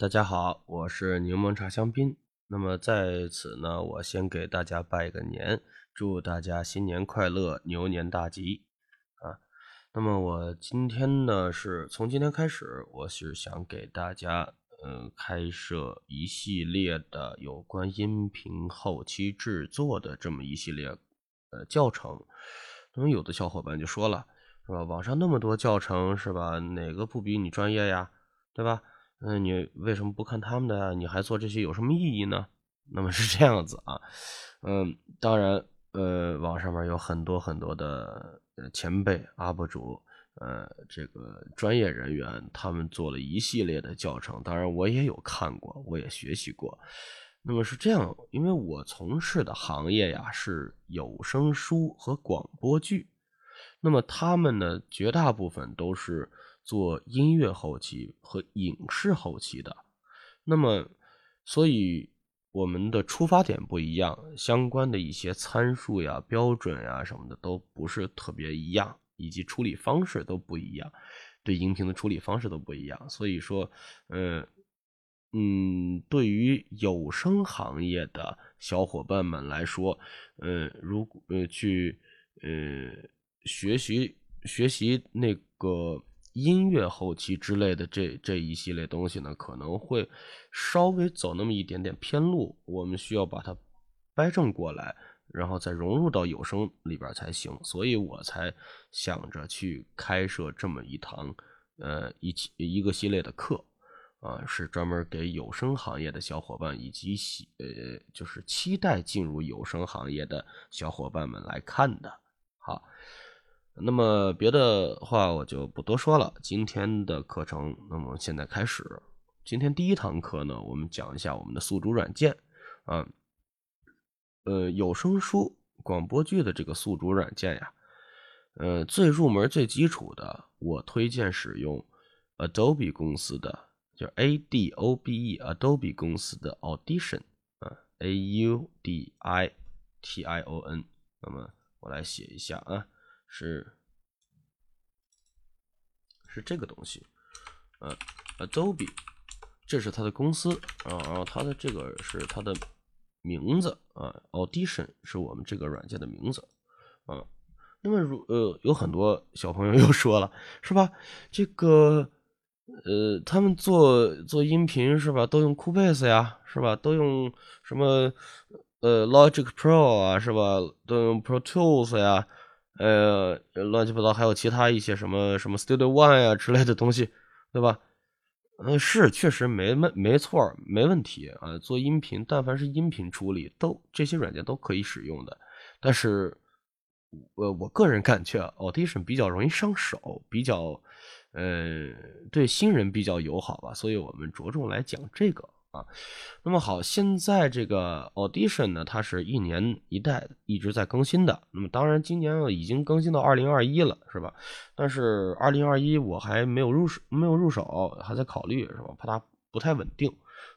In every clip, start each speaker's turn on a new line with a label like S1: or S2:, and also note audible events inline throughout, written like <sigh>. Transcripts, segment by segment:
S1: 大家好，我是柠檬茶香槟。那么在此呢，我先给大家拜个年，祝大家新年快乐，牛年大吉啊！那么我今天呢，是从今天开始，我是想给大家嗯开设一系列的有关音频后期制作的这么一系列呃教程。那么有的小伙伴就说了，是吧？网上那么多教程，是吧？哪个不比你专业呀？对吧？嗯，你为什么不看他们的呀？你还做这些有什么意义呢？<laughs> 那么是这样子啊，嗯，当然，呃，网上面有很多很多的前辈 UP 主，呃，这个专业人员，他们做了一系列的教程，当然我也有看过，我也学习过。那么是这样，因为我从事的行业呀是有声书和广播剧，那么他们呢，绝大部分都是。做音乐后期和影视后期的，那么，所以我们的出发点不一样，相关的一些参数呀、标准呀什么的都不是特别一样，以及处理方式都不一样，对音频的处理方式都不一样。所以说，嗯嗯，对于有声行业的小伙伴们来说，嗯，如果呃去呃学习学习那个。音乐后期之类的这这一系列东西呢，可能会稍微走那么一点点偏路，我们需要把它掰正过来，然后再融入到有声里边才行。所以我才想着去开设这么一堂，呃，一期一个系列的课，啊，是专门给有声行业的小伙伴以及喜呃，就是期待进入有声行业的小伙伴们来看的。好。那么别的话我就不多说了。今天的课程，那么现在开始。今天第一堂课呢，我们讲一下我们的宿主软件啊，呃，有声书、广播剧的这个宿主软件呀，呃，最入门、最基础的，我推荐使用 Adobe 公司的，就 A D O B E Adobe 公司的 Audition 啊，A U D I T I O N。那么我来写一下啊。是是这个东西，呃，Adobe，这是它的公司啊，然后它的这个是它的名字啊，Audition 是我们这个软件的名字啊。那么如呃，有很多小朋友 <laughs> 又说了，是吧？这个呃，他们做做音频是吧，都用 Cubase 呀，是吧？都用什么呃 Logic Pro 啊，是吧？都用 Pro Tools 呀。呃，乱七八糟，还有其他一些什么什么 Studio One 呀之类的东西，对吧？嗯，是，确实没没没错，没问题啊。做音频，但凡是音频处理，都这些软件都可以使用的。但是，呃我个人感觉，Audition 比较容易上手，比较，呃，对新人比较友好吧，所以我们着重来讲这个。啊，那么好，现在这个 Audition 呢，它是一年一代，一直在更新的。那么当然，今年已经更新到二零二一了，是吧？但是二零二一我还没有入手，没有入手，还在考虑，是吧？怕它不太稳定。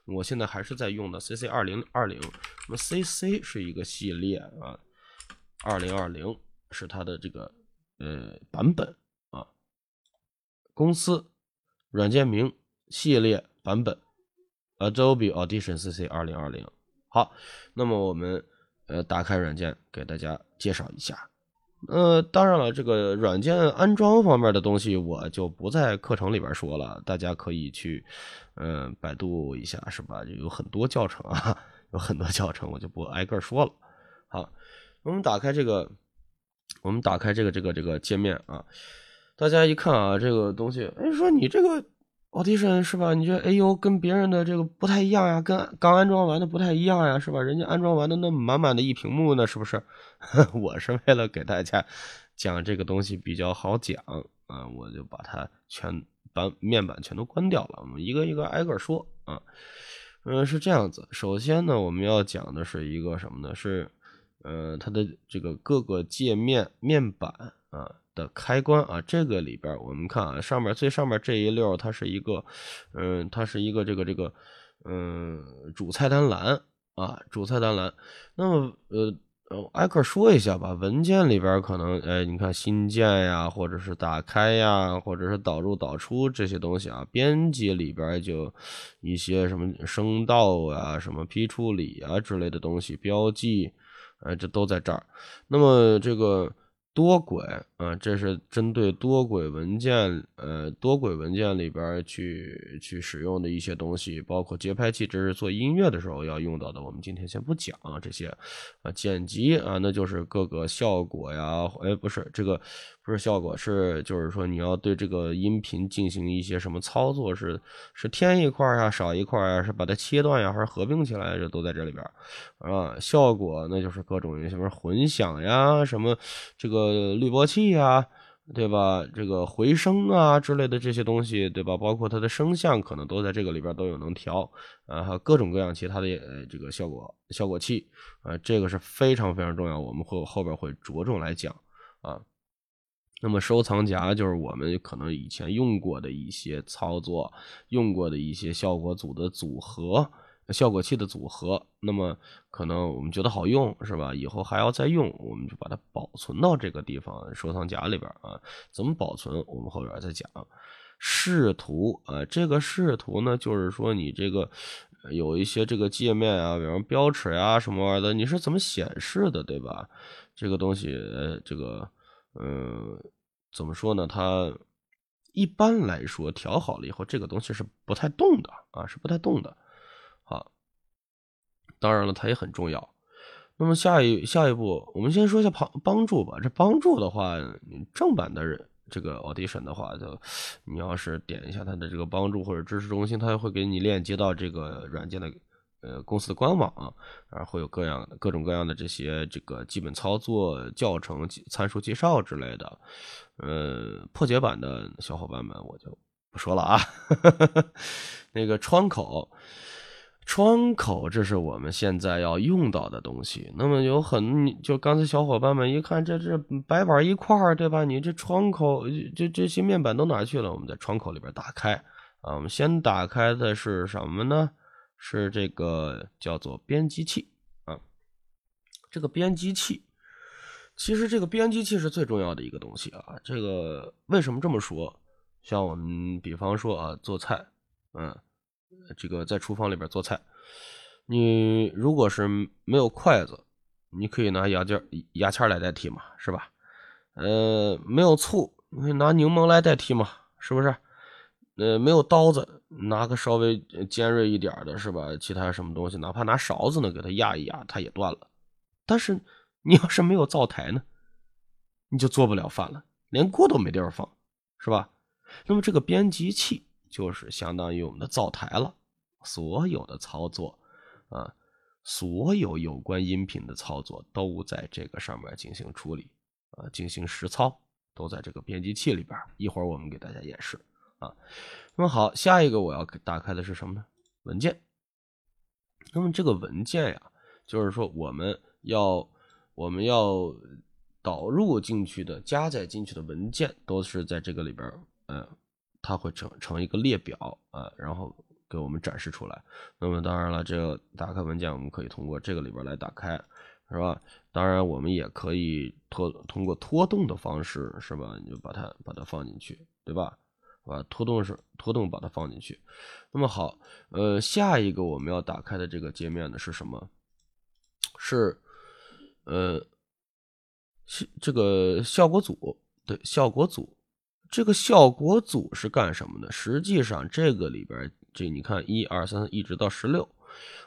S1: 我现在还是在用的 CC 二零二零。那么 CC 是一个系列啊，二零二零是它的这个呃版本啊，公司软件名系列版本。Adobe Audition CC 二零二零，好，那么我们呃打开软件给大家介绍一下。呃，当然了，这个软件安装方面的东西我就不在课程里边说了，大家可以去嗯百度一下，是吧？有很多教程啊，有很多教程，我就不挨个说了。好，我们打开这个，我们打开这个这个这个界面啊，大家一看啊，这个东西，哎，说你这个。Audition 是吧？你觉得哎呦，跟别人的这个不太一样呀，跟刚安装完的不太一样呀，是吧？人家安装完的那满满的一屏幕呢，是不是？<laughs> 我是为了给大家讲这个东西比较好讲啊，我就把它全把面板全都关掉了。我们一个一个挨个说啊，嗯，是这样子。首先呢，我们要讲的是一个什么呢？是呃，它的这个各个界面面板啊。的开关啊，这个里边我们看啊，上面最上面这一溜它是一个，嗯，它是一个这个这个，嗯，主菜单栏啊，主菜单栏。那么呃挨个说一下吧。文件里边可能，哎，你看新建呀，或者是打开呀，或者是导入导出这些东西啊。编辑里边就一些什么声道啊、什么批处理啊之类的东西，标记，呃，这都在这儿。那么这个。多轨啊，这是针对多轨文件，呃，多轨文件里边去去使用的一些东西，包括节拍器，这是做音乐的时候要用到的。我们今天先不讲啊这些，啊，剪辑啊，那就是各个效果呀，哎，不是这个。不是效果，是就是说你要对这个音频进行一些什么操作，是是添一块呀，少一块呀，是把它切断呀，还是合并起来，这都在这里边儿啊。效果那就是各种什么混响呀，什么这个滤波器呀，对吧？这个回声啊之类的这些东西，对吧？包括它的声像，可能都在这个里边都有能调啊，还有各种各样其他的呃这个效果效果器啊，这个是非常非常重要，我们会后边会着重来讲啊。那么收藏夹就是我们可能以前用过的一些操作，用过的一些效果组的组合，效果器的组合。那么可能我们觉得好用，是吧？以后还要再用，我们就把它保存到这个地方收藏夹里边啊。怎么保存？我们后边再讲。视图啊，这个视图呢，就是说你这个有一些这个界面啊，比方标尺呀什么玩意儿的，你是怎么显示的，对吧？这个东西，这个。嗯，怎么说呢？它一般来说调好了以后，这个东西是不太动的啊，是不太动的。好，当然了，它也很重要。那么下一下一步，我们先说一下帮帮助吧。这帮助的话，正版的人这个 Audition 的话，就你要是点一下它的这个帮助或者知识中心，它会给你链接到这个软件的。呃，公司的官网啊，会有各样各种各样的这些这个基本操作教程、参数介绍之类的。呃，破解版的小伙伴们我就不说了啊。<laughs> 那个窗口，窗口，这是我们现在要用到的东西。那么有很就刚才小伙伴们一看，这这白板一块儿，对吧？你这窗口，这这些面板都哪去了？我们在窗口里边打开啊。我们先打开的是什么呢？是这个叫做编辑器啊，这个编辑器，其实这个编辑器是最重要的一个东西啊。这个为什么这么说？像我们比方说啊，做菜，嗯，这个在厨房里边做菜，你如果是没有筷子，你可以拿牙尖、牙签来代替嘛，是吧？呃，没有醋，你可以拿柠檬来代替嘛，是不是？呃，没有刀子，拿个稍微尖锐一点的，是吧？其他什么东西，哪怕拿勺子呢，给它压一压，它也断了。但是你要是没有灶台呢，你就做不了饭了，连锅都没地儿放，是吧？那么这个编辑器就是相当于我们的灶台了，所有的操作啊，所有有关音频的操作都在这个上面进行处理啊，进行实操都在这个编辑器里边。一会儿我们给大家演示。啊，那么好，下一个我要打开的是什么呢？文件。那么这个文件呀，就是说我们要我们要导入进去的、加载进去的文件，都是在这个里边嗯，它会成成一个列表啊，然后给我们展示出来。那么当然了，这个打开文件，我们可以通过这个里边来打开，是吧？当然，我们也可以拖通过拖动的方式，是吧？你就把它把它放进去，对吧？啊，拖动是拖动，把它放进去。那么好，呃，下一个我们要打开的这个界面呢是什么？是，呃，是这个效果组。对，效果组。这个效果组是干什么的？实际上，这个里边，这你看，一二三，一直到十六。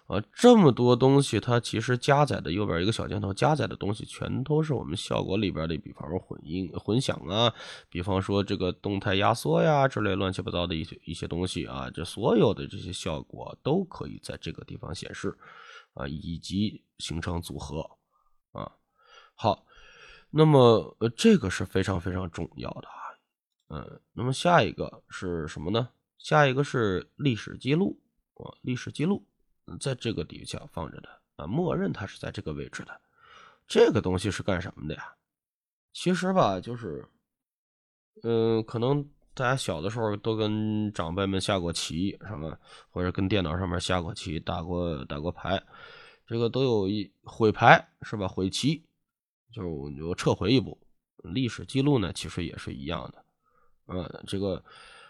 S1: 啊，这么多东西，它其实加载的右边一个小箭头，加载的东西全都是我们效果里边的，比方说混音、混响啊，比方说这个动态压缩呀之类乱七八糟的一些一些东西啊，这所有的这些效果都可以在这个地方显示啊，以及形成组合啊。好，那么呃，这个是非常非常重要的啊。嗯，那么下一个是什么呢？下一个是历史记录啊，历史记录。在这个底下放着的啊，默认它是在这个位置的。这个东西是干什么的呀？其实吧，就是，嗯，可能大家小的时候都跟长辈们下过棋，什么或者跟电脑上面下过棋、打过打过牌。这个都有一毁牌是吧？毁棋，就就撤回一步。历史记录呢，其实也是一样的。嗯，这个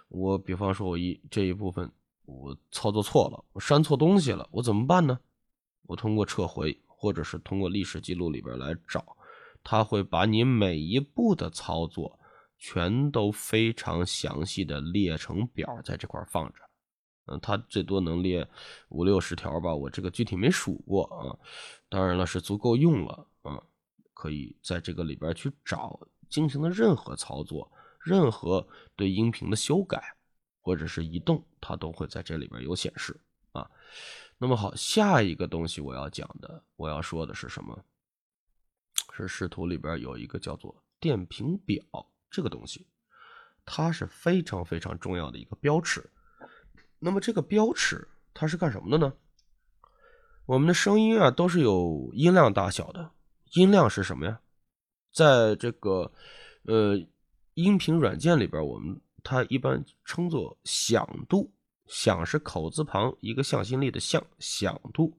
S1: 我比方说，我一这一部分我操作错了，我删错东西了，我怎么办呢？我通过撤回，或者是通过历史记录里边来找，他会把你每一步的操作全都非常详细的列成表，在这块放着。嗯，它最多能列五六十条吧，我这个具体没数过啊。当然了，是足够用了啊，可以在这个里边去找进行的任何操作，任何对音频的修改或者是移动，它都会在这里边有显示啊。那么好，下一个东西我要讲的，我要说的是什么？是视图里边有一个叫做电平表这个东西，它是非常非常重要的一个标尺。那么这个标尺它是干什么的呢？我们的声音啊都是有音量大小的，音量是什么呀？在这个呃音频软件里边，我们它一般称作响度，响是口字旁一个向心力的向，响度，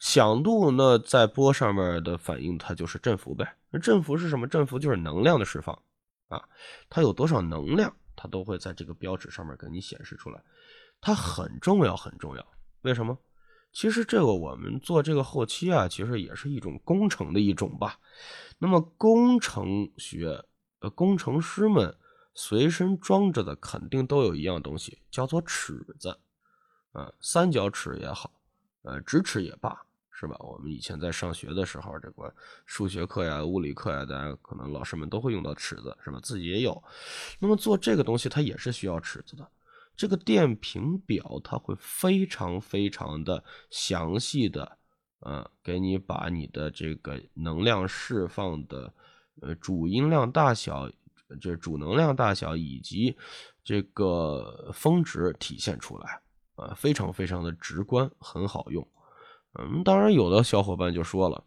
S1: 响度呢在波上面的反应它就是振幅呗。那振幅是什么？振幅就是能量的释放啊，它有多少能量，它都会在这个标尺上面给你显示出来。它很重要，很重要。为什么？其实这个我们做这个后期啊，其实也是一种工程的一种吧。那么工程学，呃，工程师们随身装着的肯定都有一样东西，叫做尺子。啊，三角尺也好，呃，直尺也罢，是吧？我们以前在上学的时候，这个数学课呀、物理课呀，大家可能老师们都会用到尺子，是吧？自己也有。那么做这个东西，它也是需要尺子的。这个电平表它会非常非常的详细的，呃，给你把你的这个能量释放的，呃，主音量大小，这主能量大小以及这个峰值体现出来，啊，非常非常的直观，很好用。嗯，当然有的小伙伴就说了，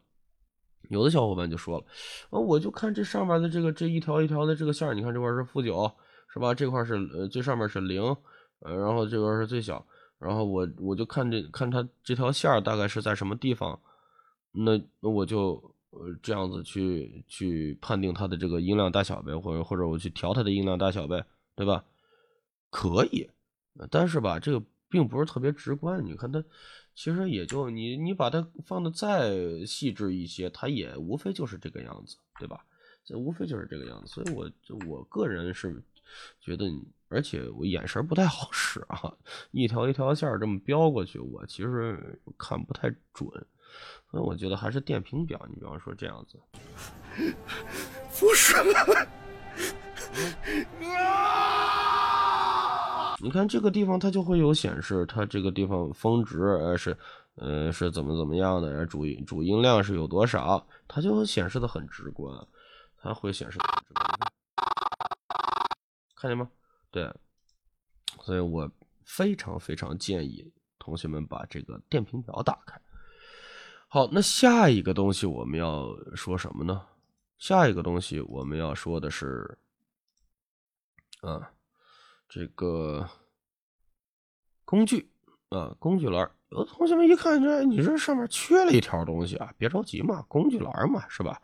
S1: 有的小伙伴就说了，啊，我就看这上面的这个这一条一条的这个线，你看这块是负九，是吧？这块是呃最上面是零。呃，然后这边是最小，然后我我就看这看它这条线大概是在什么地方，那那我就呃这样子去去判定它的这个音量大小呗，或者或者我去调它的音量大小呗，对吧？可以，但是吧，这个并不是特别直观。你看它，其实也就你你把它放的再细致一些，它也无非就是这个样子，对吧？这无非就是这个样子，所以我就我个人是觉得你。而且我眼神不太好使啊，<laughs> 一条一条线这么标过去，我其实看不太准，所以我觉得还是电平表。你比方说这样子，不是，<laughs> 你看这个地方它就会有显示，它这个地方峰值呃是呃是怎么怎么样的，主主音量是有多少，它就会显示的很直观，它会显示的很直观，看见吗？对，所以我非常非常建议同学们把这个电平表打开。好，那下一个东西我们要说什么呢？下一个东西我们要说的是，啊，这个工具啊，工具栏。有的同学们一看，这你这上面缺了一条东西啊，别着急嘛，工具栏嘛，是吧？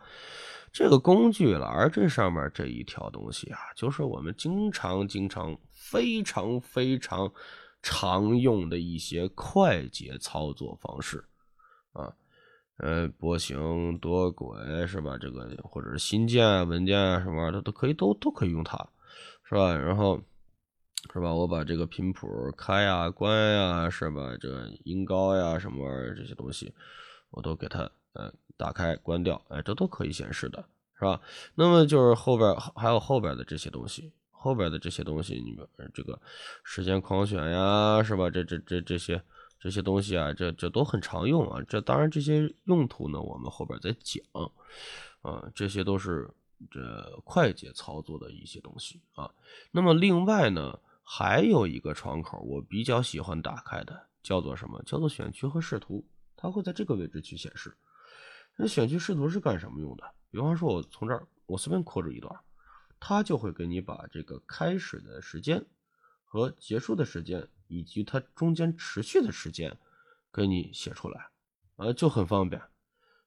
S1: 这个工具栏这上面这一条东西啊，就是我们经常、经常、非常、非常常用的一些快捷操作方式啊，呃，波形、多轨是吧？这个或者是新建文件啊什么玩意儿，都可以，都都可以用它，是吧？然后是吧？我把这个频谱开呀、关呀，是吧？这个音高呀什么玩意儿这些东西，我都给它呃。打开、关掉，哎，这都可以显示的，是吧？那么就是后边还有后边的这些东西，后边的这些东西，你们这个时间框选呀，是吧？这这这这些这些东西啊，这这都很常用啊。这当然这些用途呢，我们后边再讲啊。这些都是这快捷操作的一些东西啊。那么另外呢，还有一个窗口，我比较喜欢打开的，叫做什么？叫做选区和视图，它会在这个位置去显示。那选区视图是干什么用的？比方说，我从这儿我随便扩着一段，它就会给你把这个开始的时间和结束的时间，以及它中间持续的时间给你写出来呃，就很方便。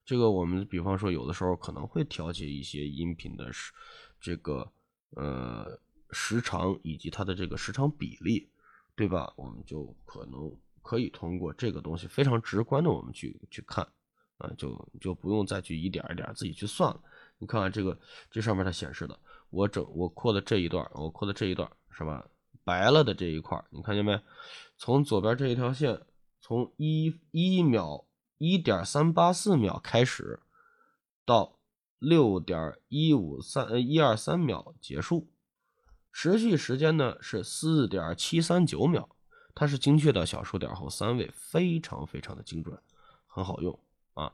S1: 这个我们比方说有的时候可能会调节一些音频的时这个呃时长以及它的这个时长比例，对吧？我们就可能可以通过这个东西非常直观的我们去去看啊，就就不用再去一点一点自己去算了。你看看这个这上面它显示的，我整我扩的这一段，我扩的这一段是吧？白了的这一块，你看见没？从左边这一条线，从一一秒。一点三八四秒开始，到六点一五三呃一二三秒结束，持续时间呢是四点七三九秒，它是精确的小数点后三位，非常非常的精准，很好用啊。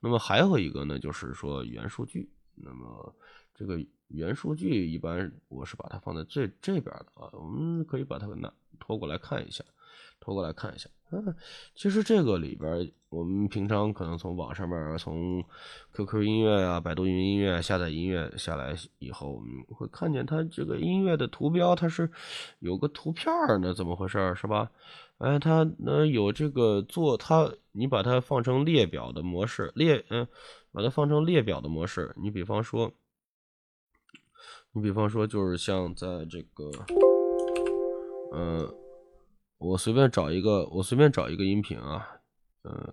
S1: 那么还有一个呢，就是说原数据，那么这个原数据一般我是把它放在最这边的啊，我们可以把它拿拖过来看一下。拖过来看一下，嗯，其实这个里边，我们平常可能从网上面，从 QQ 音乐啊、百度云音乐下载音乐下来以后，我们会看见它这个音乐的图标，它是有个图片儿呢，怎么回事是吧？哎，它那有这个做它，你把它放成列表的模式，列嗯，把它放成列表的模式，你比方说，你比方说就是像在这个，嗯。我随便找一个，我随便找一个音频啊，嗯，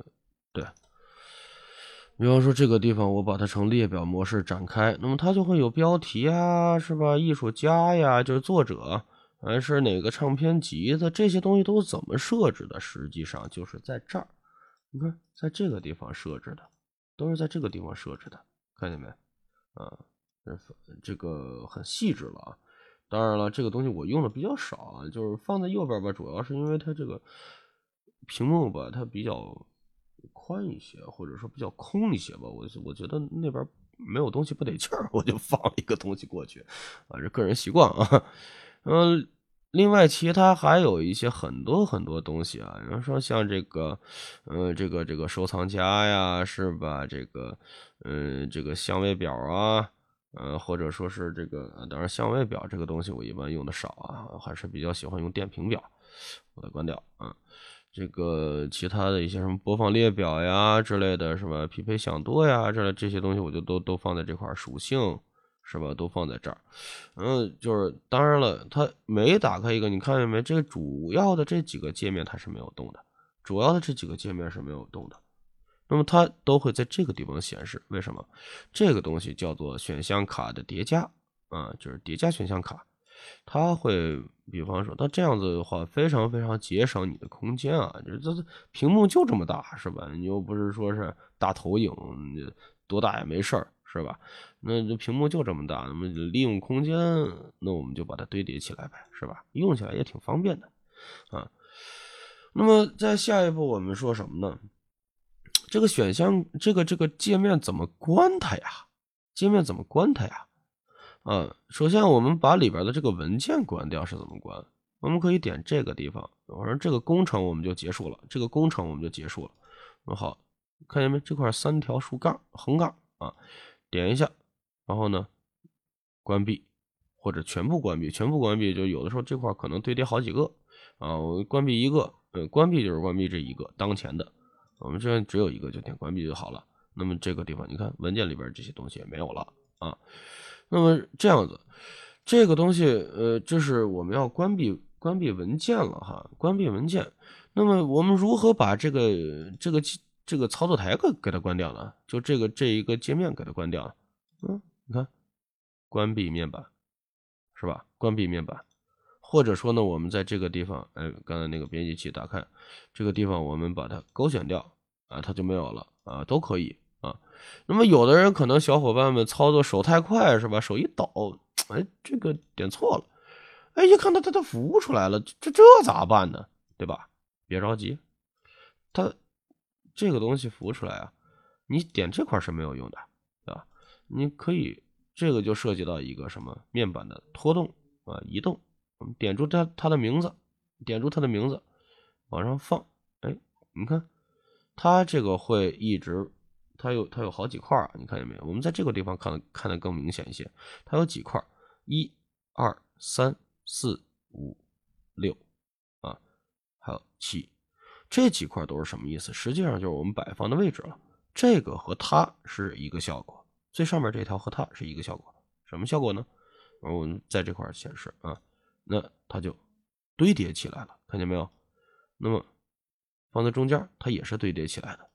S1: 对，比方说这个地方，我把它成列表模式展开，那么它就会有标题啊，是吧？艺术家呀，就是作者，还是哪个唱片集的，这些东西都怎么设置的？实际上就是在这儿，你看，在这个地方设置的，都是在这个地方设置的，看见没？啊，这个很细致了啊。当然了，这个东西我用的比较少啊，就是放在右边吧，主要是因为它这个屏幕吧，它比较宽一些，或者说比较空一些吧。我我觉得那边没有东西不得劲儿，我就放了一个东西过去啊，这个人习惯啊。嗯，另外其他还有一些很多很多东西啊，比如说像这个，嗯，这个这个收藏夹呀，是吧？这个，嗯，这个相位表啊。呃，或者说是这个，当然相位表这个东西我一般用的少啊，还是比较喜欢用电瓶表。我再关掉啊，这个其他的一些什么播放列表呀之类的是吧？匹配响度呀这这些东西我就都都放在这块属性是吧？都放在这儿。嗯，就是当然了，它每打开一个，你看见没？这个主要的这几个界面它是没有动的，主要的这几个界面是没有动的。那么它都会在这个地方显示，为什么？这个东西叫做选项卡的叠加啊，就是叠加选项卡，它会，比方说，它这样子的话，非常非常节省你的空间啊，这这屏幕就这么大，是吧？你又不是说是大投影，多大也没事儿，是吧？那这屏幕就这么大，那么利用空间，那我们就把它堆叠起来呗，是吧？用起来也挺方便的啊。那么在下一步我们说什么呢？这个选项，这个这个界面怎么关它呀？界面怎么关它呀？啊，首先我们把里边的这个文件关掉是怎么关？我们可以点这个地方，我说这个工程我们就结束了，这个工程我们就结束了。那好，看见没？这块三条竖杠横杠啊，点一下，然后呢，关闭或者全部关闭，全部关闭就有的时候这块可能堆叠好几个啊，我关闭一个，呃，关闭就是关闭这一个当前的。我们这边只有一个，就点关闭就好了。那么这个地方，你看文件里边这些东西也没有了啊。那么这样子，这个东西，呃，这是我们要关闭关闭文件了哈，关闭文件。那么我们如何把这个这个这个操作台给给它关掉了？就这个这一个界面给它关掉了。嗯，你看，关闭面板，是吧？关闭面板。或者说呢，我们在这个地方，哎，刚才那个编辑器打开，这个地方我们把它勾选掉啊，它就没有了啊，都可以啊。那么有的人可能小伙伴们操作手太快是吧？手一抖，哎，这个点错了，哎，一看它它它浮出来了，这这咋办呢？对吧？别着急，它这个东西浮出来啊，你点这块是没有用的，对吧？你可以这个就涉及到一个什么面板的拖动啊，移动。我们点住它它的名字，点住它的名字，往上放。哎，你看，它这个会一直，它有它有好几块啊，你看见没有？我们在这个地方看看的更明显一些，它有几块，一、二、三、四、五、六，啊，还有七。这几块都是什么意思？实际上就是我们摆放的位置了。这个和它是一个效果，最上面这条和它是一个效果。什么效果呢？我们在这块显示啊，那它就堆叠起来了，看见没有？那么放在中间，它也是堆叠起来的。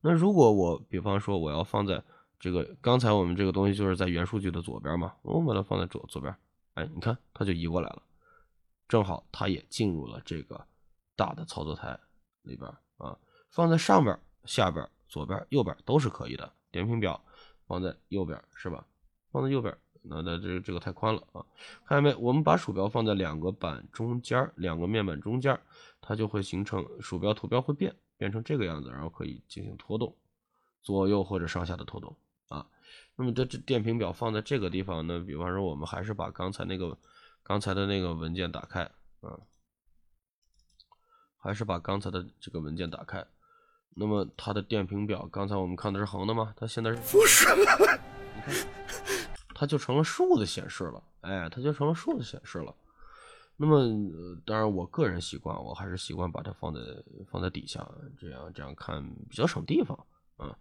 S1: 那如果我比方说我要放在这个，刚才我们这个东西就是在原数据的左边嘛，我把它放在左左边，哎，你看它就移过来了，正好它也进入了这个大的操作台里边啊。放在上边、下边、左边、右边都是可以的。点评表放在右边是吧？放在右边。那那这这个太宽了啊！看见没？我们把鼠标放在两个板中间，两个面板中间，它就会形成鼠标图标会变，变成这个样子，然后可以进行拖动，左右或者上下的拖动啊。那么这这电平表放在这个地方呢？比方说，我们还是把刚才那个刚才的那个文件打开啊，还是把刚才的这个文件打开。那么它的电平表，刚才我们看的是横的吗？它现在是。它就成了竖的显示了，哎，它就成了竖的显示了。那么，当然，我个人习惯，我还是习惯把它放在放在底下，这样这样看比较省地方啊。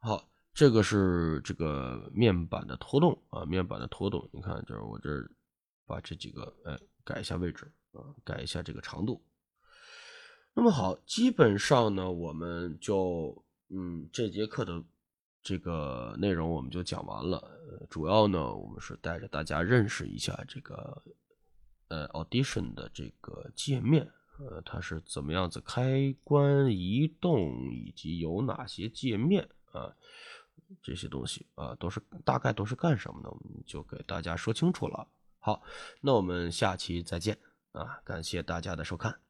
S1: 好，这个是这个面板的拖动啊，面板的拖动，你看，就是我这把这几个哎改一下位置啊，改一下这个长度。那么好，基本上呢，我们就嗯这节课的。这个内容我们就讲完了，主要呢，我们是带着大家认识一下这个呃 Audition 的这个界面，呃，它是怎么样子开关、移动，以及有哪些界面啊，这些东西啊，都是大概都是干什么的，我们就给大家说清楚了。好，那我们下期再见啊，感谢大家的收看。